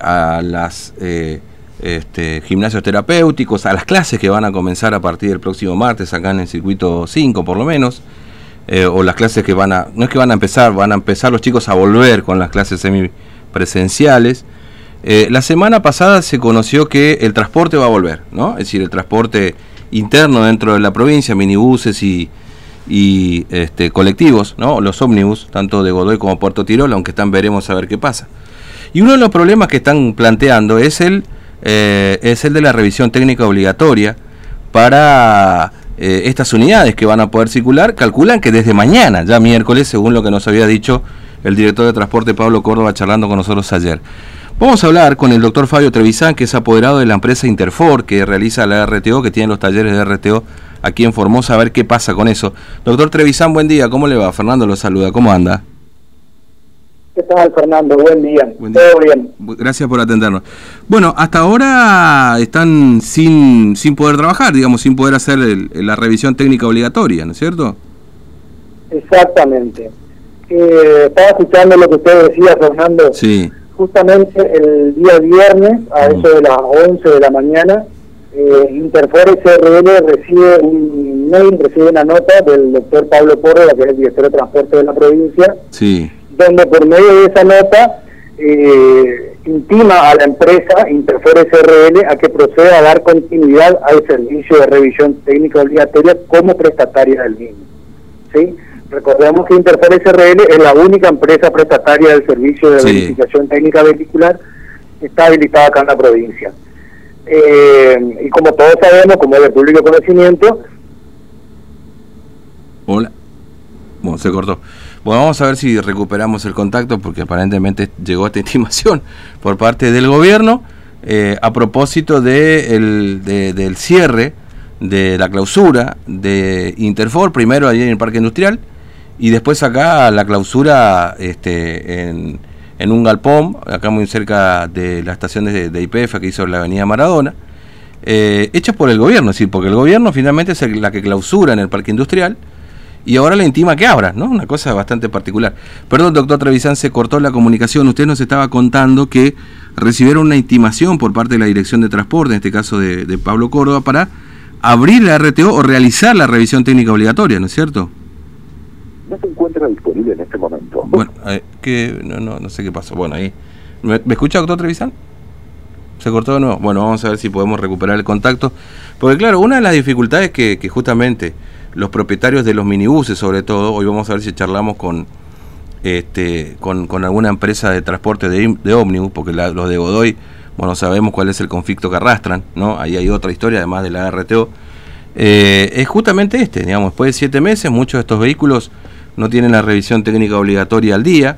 a las este, gimnasios terapéuticos, a las clases que van a comenzar a partir del próximo martes acá en el circuito 5 por lo menos, o las clases que van a, no es que van a empezar, van a empezar los chicos a volver con las clases semipresenciales. la semana pasada se conoció que el transporte va a volver, ¿no? Es decir, el transporte interno dentro de la provincia, minibuses y, y este, colectivos, ¿no? los ómnibus, tanto de Godoy como Puerto Tirol, aunque están veremos a ver qué pasa. Y uno de los problemas que están planteando es el, eh, es el de la revisión técnica obligatoria para eh, estas unidades que van a poder circular. Calculan que desde mañana, ya miércoles, según lo que nos había dicho el director de transporte Pablo Córdoba charlando con nosotros ayer. Vamos a hablar con el doctor Fabio Trevisan, que es apoderado de la empresa Interfor, que realiza la RTO, que tiene los talleres de RTO aquí en Formosa, a ver qué pasa con eso. Doctor Trevisan, buen día, ¿cómo le va? Fernando lo saluda, ¿cómo anda? ¿Qué tal, Fernando? Buen día. Todo bien. Gracias por atendernos. Bueno, hasta ahora están sin, sin poder trabajar, digamos, sin poder hacer la revisión técnica obligatoria, ¿no es cierto? Exactamente. Eh, estaba escuchando lo que usted decía, Fernando. Sí justamente el día viernes, a eso de las 11 de la mañana, eh, Interfor SRL recibe un mail, recibe una nota del doctor Pablo Córdoba, que es el director de transporte de la provincia, sí. donde por medio de esa nota eh, intima a la empresa Interfor SRL a que proceda a dar continuidad al servicio de revisión técnica obligatoria como prestataria del mismo. ¿sí? Recordemos que Interfor SRL es la única empresa prestataria del servicio de verificación técnica vehicular que está habilitada acá en la provincia. Eh, y como todos sabemos, como es de público conocimiento... Hola. Bueno, se cortó. Bueno, vamos a ver si recuperamos el contacto porque aparentemente llegó esta intimación por parte del gobierno eh, a propósito de el, del cierre de la clausura de Interfor, primero allí en el Parque Industrial, y después acá la clausura este, en, en un galpón, acá muy cerca de la estación de, IPF que hizo la avenida Maradona, eh, hecha por el gobierno, es decir, porque el gobierno finalmente es la que clausura en el parque industrial y ahora le intima que abra, ¿no? Una cosa bastante particular. Perdón, doctor Trevisan, se cortó la comunicación. Usted nos estaba contando que recibieron una intimación por parte de la Dirección de Transporte, en este caso de Pablo Córdoba, para abrir la RTO o realizar la revisión técnica obligatoria, ¿no es cierto? no se encuentra disponible en este momento. Bueno, eh, que no, no, no sé qué pasó. Bueno, ahí. ¿Me, escucha, doctor Trevisan? ¿Se cortó de nuevo? Bueno, vamos a ver si podemos recuperar el contacto. Porque, claro, una de las dificultades que, que justamente los propietarios de los minibuses, sobre todo, hoy vamos a ver si charlamos con este con, con alguna empresa de transporte de, de ómnibus, porque los de Godoy, bueno, sabemos cuál es el conflicto que arrastran, ¿no? Ahí hay otra historia, además de la RTO. Eh, es justamente este, digamos, después de siete meses, muchos de estos vehículos no tienen la revisión técnica obligatoria al día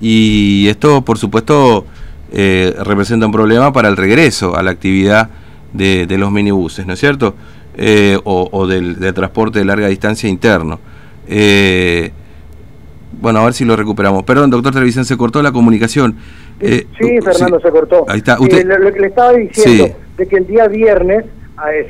y esto, por supuesto, eh, representa un problema para el regreso a la actividad de, los minibuses, ¿no es cierto? Eh, o, del, transporte de larga distancia interno. Eh, bueno, a ver si lo recuperamos. Perdón, doctor Televisión, se cortó la comunicación. sí, Fernando, se cortó. Ahí está. Usted... lo, que le estaba diciendo, de que el día viernes,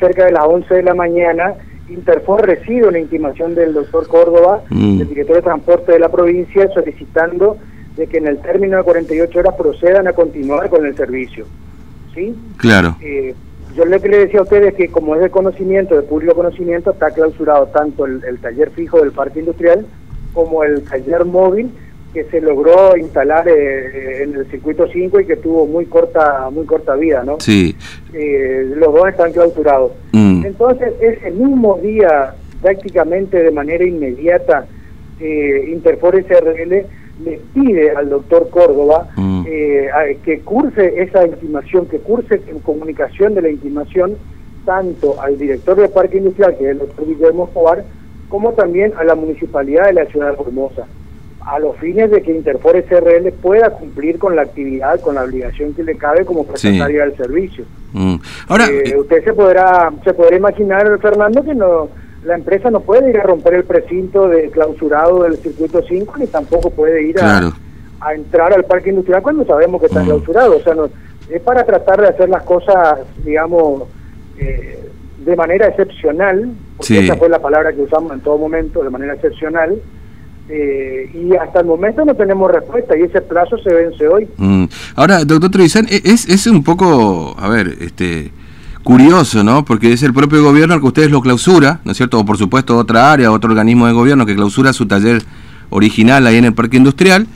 cerca de las 11 de la mañana, Interfor recibe una intimación del doctor Córdoba, mm. el director de transporte de la provincia, solicitando de que en el término de 48 horas procedan a continuar con el servicio. ¿Sí? Claro. Eh, yo lo que le decía a ustedes es que como es de conocimiento, de público conocimiento, está clausurado tanto el taller fijo del parque industrial como el taller móvil que se logró instalar eh, en el circuito 5 y que tuvo muy corta muy corta vida, ¿no? Sí. Eh, los dos están clausurados. Mm. Entonces, ese mismo día, prácticamente de manera inmediata, eh, Interfor SRL le pide al doctor Córdoba mm. eh, que curse esa intimación, que curse en comunicación de la intimación tanto al director del Parque Industrial, que es el doctor Guillermo Foar, como también a la Municipalidad de la Ciudad de Formosa a los fines de que Interfor SRL pueda cumplir con la actividad, con la obligación que le cabe como prestataria del servicio. Mm. Ahora, eh, usted se podrá se podrá imaginar, Fernando, que no la empresa no puede ir a romper el precinto de clausurado del circuito 5 ni tampoco puede ir a, entrar al parque industrial cuando sabemos que está mm. clausurado. O sea, no, es para tratar de hacer las cosas, digamos, eh, de manera excepcional, porque esa fue la palabra que usamos en todo momento, de manera excepcional, Eh, y hasta el momento no tenemos respuesta y ese plazo se vence hoy. Mm. Ahora, doctor Trevisan, e-, es, es un poco, a ver, este curioso, ¿no? Porque es el propio gobierno el que ustedes lo clausura, ¿no es cierto? O por supuesto otra área, otro organismo de gobierno que clausura su taller original ahí en el parque industrial,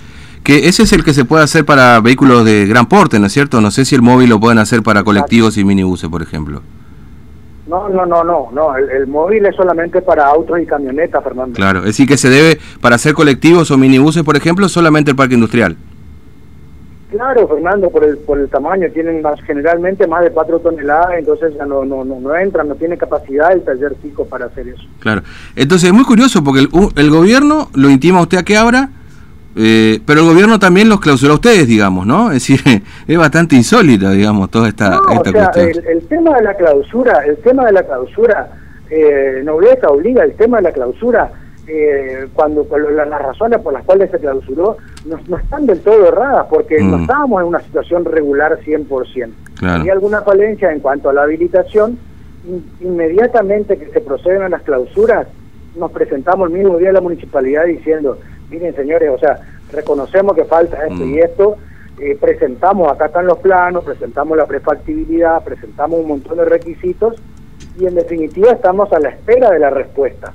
que ese es el que se puede hacer para vehículos de gran porte, ¿no es cierto? No sé si el móvil lo pueden hacer para colectivos y minibuses, por ejemplo. No, no, no, no, no. El, móvil es solamente para autos y camionetas, Fernando. Claro, es decir, que se debe, para hacer colectivos o minibuses, por ejemplo, solamente el parque industrial. Claro, Fernando, por el, por el tamaño, tienen más, generalmente más de 4 toneladas, entonces ya no, no, no, no entran, no tiene capacidad el taller fijo para hacer eso. Claro, entonces es muy curioso porque el, el gobierno lo intima usted a que abra, eh, pero el gobierno también los clausura a ustedes, digamos, ¿no? Es decir, es bastante insólita, digamos, toda esta, no, o sea, El, tema de la clausura, el tema de la clausura, eh, Nobleza obliga, el tema de la clausura, eh, cuando, las, razones por las cuales se clausuró no, están del todo erradas, porque no mm. estábamos en una situación regular 100%. Claro. Había alguna falencia en cuanto a la habilitación, inmediatamente que se proceden a las clausuras, nos presentamos el mismo día a la municipalidad diciendo, miren señores, o sea, reconocemos que falta esto y mm. esto, eh, presentamos, acá están los planos, presentamos la prefactibilidad, presentamos un montón de requisitos y en definitiva estamos a la espera de la respuesta.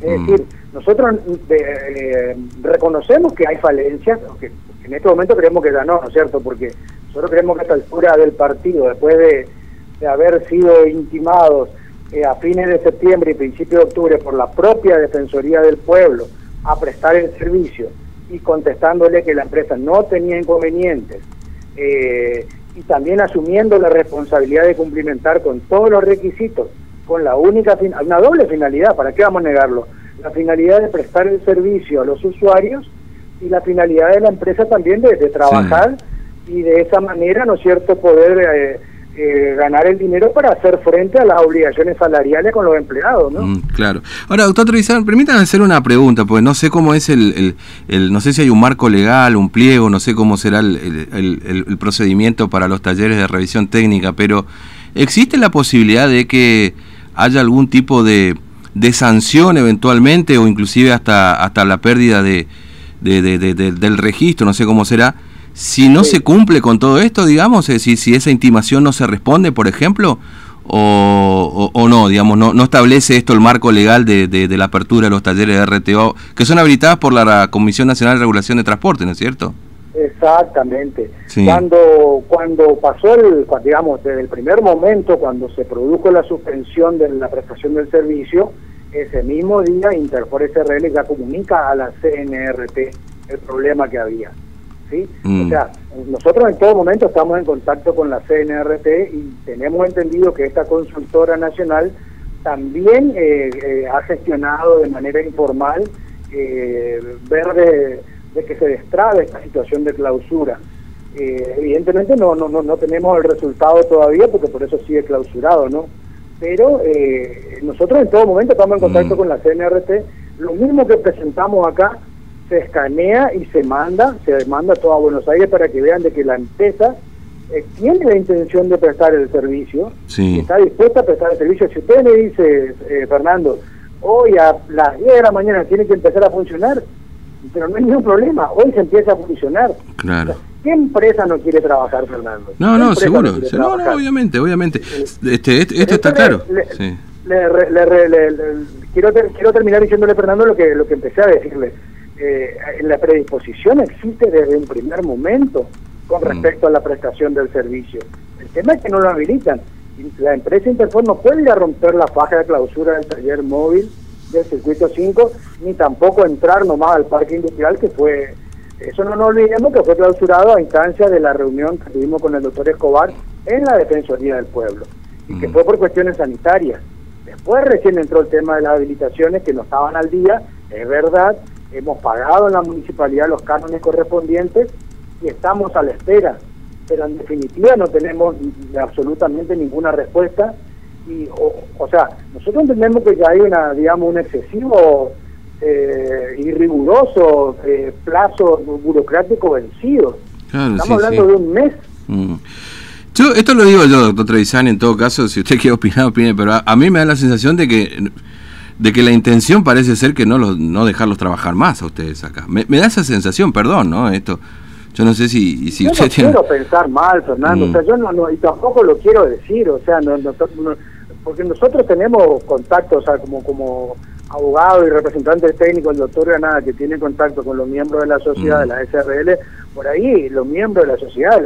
Es mm. decir, nosotros eh, reconocemos que hay falencias, que en este momento creemos que ya no, ¿no es cierto? Porque nosotros creemos que a esta altura del partido, después de, haber sido intimados eh, a fines de septiembre y principios de octubre por la propia Defensoría del Pueblo, a prestar el servicio y contestándole que la empresa no tenía inconvenientes eh, y también asumiendo la responsabilidad de cumplimentar con todos los requisitos, con la única, una doble finalidad, ¿para qué vamos a negarlo? La finalidad de prestar el servicio a los usuarios y la finalidad de la empresa también de, trabajar y de esa manera, ¿no es cierto?, poder... Eh, eh, ganar el dinero para hacer frente a las obligaciones salariales con los empleados, ¿no? Mm, claro. Ahora, doctor permítanme hacer una pregunta, porque no sé cómo es el, el, no sé si hay un marco legal, un pliego, no sé cómo será el, procedimiento para los talleres de revisión técnica, pero ¿existe la posibilidad de que haya algún tipo de, de sanción eventualmente o inclusive hasta, hasta la pérdida de, del registro, no sé cómo será? Si no se cumple con todo esto, digamos, es decir, si esa intimación no se responde, por ejemplo, o, o, no, digamos, no, no establece esto el marco legal de, de, la apertura de los talleres de RTO, que son habilitadas por la Comisión Nacional de Regulación de Transporte, ¿no es cierto? Exactamente. Cuando cuando pasó el, digamos, desde el primer momento, cuando se produjo la suspensión de la prestación del servicio, ese mismo día Interfor SRL ya comunica a la CNRT el problema que había. ¿Sí? O mm. sea, nosotros en todo momento estamos en contacto con la CNRT y tenemos entendido que esta consultora nacional también eh, eh, ha gestionado de manera informal eh, ver de, que se destrabe esta situación de clausura. evidentemente no, no, no, no tenemos el resultado todavía porque por eso sigue clausurado, ¿no? Pero nosotros en todo momento estamos en contacto mm. con la CNRT, lo mismo que presentamos acá se escanea y se manda, se manda a toda Buenos Aires para que vean de que la empresa eh, tiene la intención de prestar el servicio, está dispuesta a prestar el servicio. Si usted me dice, eh, Fernando, hoy a las 10 de la mañana tiene que empezar a funcionar, pero no hay ningún problema, hoy se empieza a funcionar. Claro. ¿Qué empresa no quiere trabajar, Fernando? No, no, seguro. No, no, obviamente, obviamente. Este, esto está claro. quiero, quiero terminar diciéndole, Fernando, lo que, lo que empecé a decirle eh, la predisposición existe desde un primer momento con mm. respecto a la prestación del servicio. El tema es que no lo habilitan. La empresa Interfor no puede ir a romper la faja de clausura del taller móvil del circuito 5, ni tampoco entrar nomás al parque industrial que fue, eso no nos olvidemos que fue clausurado a instancia de la reunión que tuvimos con el doctor Escobar en la Defensoría del Pueblo, y que mm. fue por cuestiones sanitarias. Después recién entró el tema de las habilitaciones que no estaban al día, es verdad, hemos pagado en la municipalidad los cánones correspondientes y estamos a la espera, pero en definitiva no tenemos absolutamente ninguna respuesta y o, sea, nosotros entendemos que ya hay una digamos un excesivo eh, y riguroso eh, plazo burocrático vencido. Estamos hablando de un mes. Mm. Yo, esto lo digo yo, doctor Trevisani, en todo caso, si usted quiere opinar, opine, pero a, mí me da la sensación de que de que la intención parece ser que no los, no dejarlos trabajar más a ustedes acá. Me, da esa sensación, perdón, ¿no? Esto, yo no sé si, si yo no quiero pensar mal, Fernando, o sea, mm. yo no, y tampoco lo quiero decir, o sea, no, porque nosotros tenemos contacto, o sea, como como abogado y representante técnico, el doctor Granada, que tiene contacto con los miembros de la sociedad, de la SRL, por ahí los miembros de la sociedad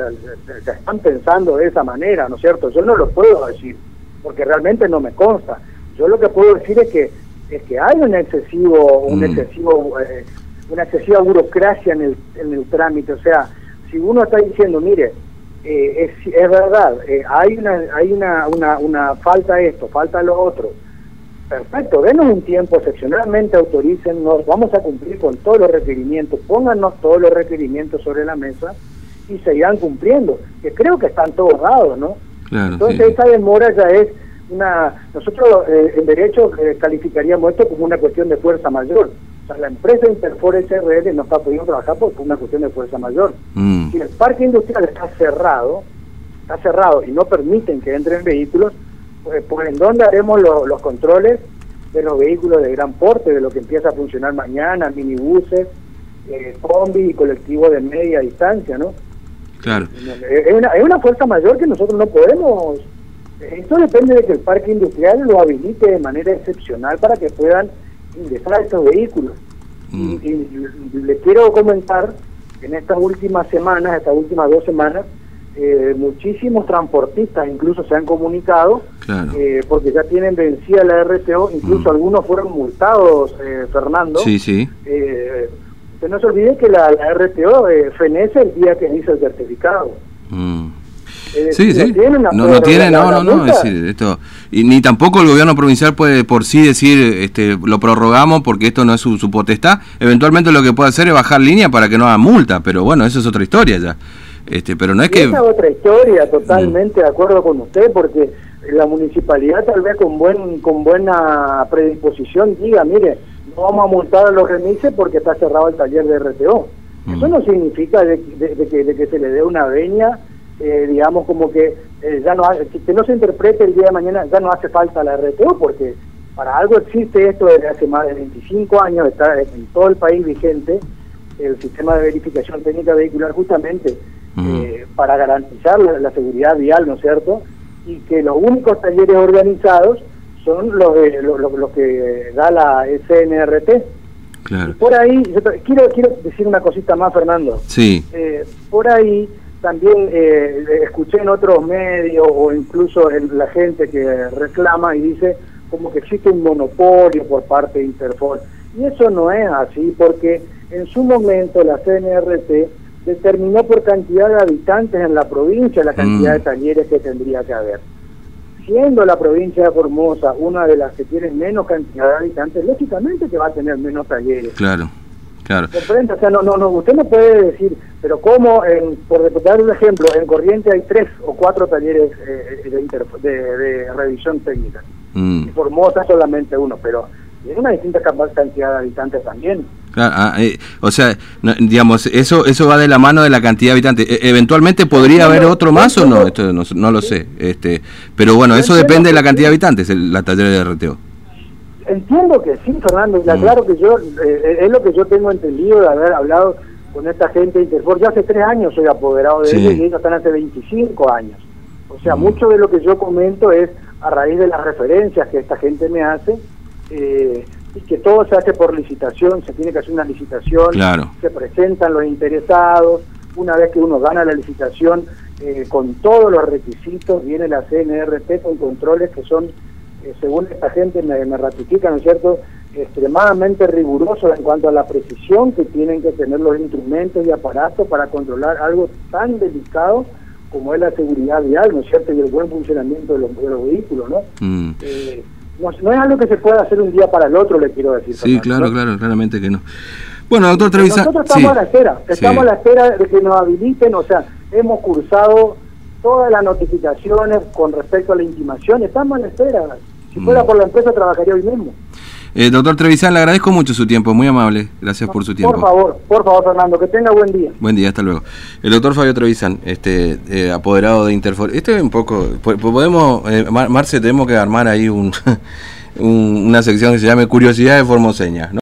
están pensando de esa manera, ¿no es cierto? Yo no lo puedo decir, porque realmente no me consta. Yo lo que puedo decir es que es que hay un excesivo, un mm. excesivo, eh, una excesiva burocracia en el, en el trámite. O sea, si uno está diciendo, mire, eh, es, es verdad, eh, hay una, hay una, una, una falta esto, falta lo otro Perfecto, denos un tiempo, excepcionalmente autorícennos, vamos a cumplir con todos los requerimientos, póngannos todos los requerimientos sobre la mesa y se irán cumpliendo, que creo que están todos dados, ¿no? Entonces esa demora ya es una... Nosotros eh, en derecho eh, calificaríamos esto como una cuestión de fuerza mayor. O sea, la empresa Interfor SRL no está pudiendo trabajar por una cuestión de fuerza mayor. Mm. Si el parque industrial está cerrado, está cerrado y no permiten que entren vehículos, pues, pues, en dónde haremos los controles de los vehículos de gran porte, de lo que empieza a funcionar mañana, minibuses, eh, combi y colectivos de media distancia, ¿no? Claro. Es una, es una fuerza mayor que nosotros no podemos... Esto depende de que el parque industrial lo habilite de manera excepcional para que puedan ingresar estos vehículos. Mm. Y, y, le quiero comentar en estas últimas semanas, estas últimas dos semanas, eh, muchísimos transportistas incluso se han comunicado eh, porque ya tienen vencida la RTO, incluso mm. algunos fueron multados, eh, Fernando. Sí, sí. usted no se olvide que la, RTO fenece el día que dice el certificado. Mm. sí, sí. No, no, tiene, no, no, no. esto, y ni tampoco el gobierno provincial puede por sí decir, este, lo prorrogamos porque esto no es su, su potestad. Eventualmente lo que puede hacer es bajar línea para que no haga multa, pero bueno, eso es otra historia ya. Este, pero no es que... Esa otra historia, totalmente de acuerdo con usted, porque la municipalidad tal vez con buen con buena predisposición diga, mire, no vamos a multar a los remises porque está cerrado el taller de RTO. Eso no significa de, que, se le dé una veña, eh, digamos como que eh, ya no que no se interprete el día de mañana, ya no hace falta la RTO, porque para algo existe esto desde hace más de 25 años, está en todo el país vigente el sistema de verificación técnica vehicular justamente eh, para garantizar la, seguridad vial, ¿no es cierto? Y que los únicos talleres organizados son los, de, los, que da la SNRT. Claro. por ahí, quiero, quiero decir una cosita más, Fernando. Sí. Eh, por ahí también eh, escuché en otros medios o incluso en la gente que reclama y dice como que existe un monopolio por parte de Interfor. Y eso no es así, porque en su momento la CNRT determinó por cantidad de habitantes en la provincia la cantidad de mm. talleres que tendría que haber. Siendo la provincia de Formosa una de las que tiene menos cantidad de habitantes, lógicamente que va a tener menos talleres. Claro, claro. O sea, no, no, no, usted no puede decir, pero ¿cómo, en, por dar un ejemplo, en Corriente hay tres o cuatro talleres eh, de, de, revisión técnica? Mm. En Formosa solamente uno, pero tiene una distinta cantidad de habitantes también. Ah, eh, o sea, digamos, eso eso va de la mano de la cantidad de habitantes. E, eventualmente podría haber otro más o no, esto no, lo sé. Este, pero bueno, eso depende de la cantidad de habitantes, la taller de RTO. Entiendo que sí, Fernando, y claro mm. que yo, eh, es lo que yo tengo entendido de haber hablado con esta gente de Interfor. Yo hace tres años soy apoderado de ellos y ellos están hace 25 años. O sea, mm. mucho de lo que yo comento es a raíz de las referencias que esta gente me hace. Eh, y que todo se hace por licitación, se tiene que hacer una licitación, se presentan los interesados, una vez que uno gana la licitación eh, con todos los requisitos, viene la CNRT con controles que son, eh, según esta gente me, me ratifican, ¿no es cierto?, extremadamente rigurosos en cuanto a la precisión que tienen que tener los instrumentos y aparatos para controlar algo tan delicado como es la seguridad vial, ¿no es cierto?, y el buen funcionamiento de los, vehículos, ¿no? Mm. Eh, no, no, es algo que se pueda hacer un día para el otro, le quiero decir. Sí, claro, claro, claramente que no. Bueno, doctor Trevisan... Nosotros estamos a la espera, estamos a la espera de que nos habiliten, o sea, hemos cursado todas las notificaciones con respecto a la intimación, estamos a la espera. Si fuera mm. por la empresa, trabajaría hoy mismo. Eh, doctor Trevisan, le agradezco mucho su tiempo, muy amable. Gracias por su tiempo. Por favor, por favor, Fernando, que tenga buen día. Buen día, hasta luego. El doctor Fabio Trevisan, este, eh, apoderado de Interfor. Este es un poco. Podemos, eh, Marce, tenemos que armar ahí un. una sección que se llame Curiosidades Formoseñas, ¿no?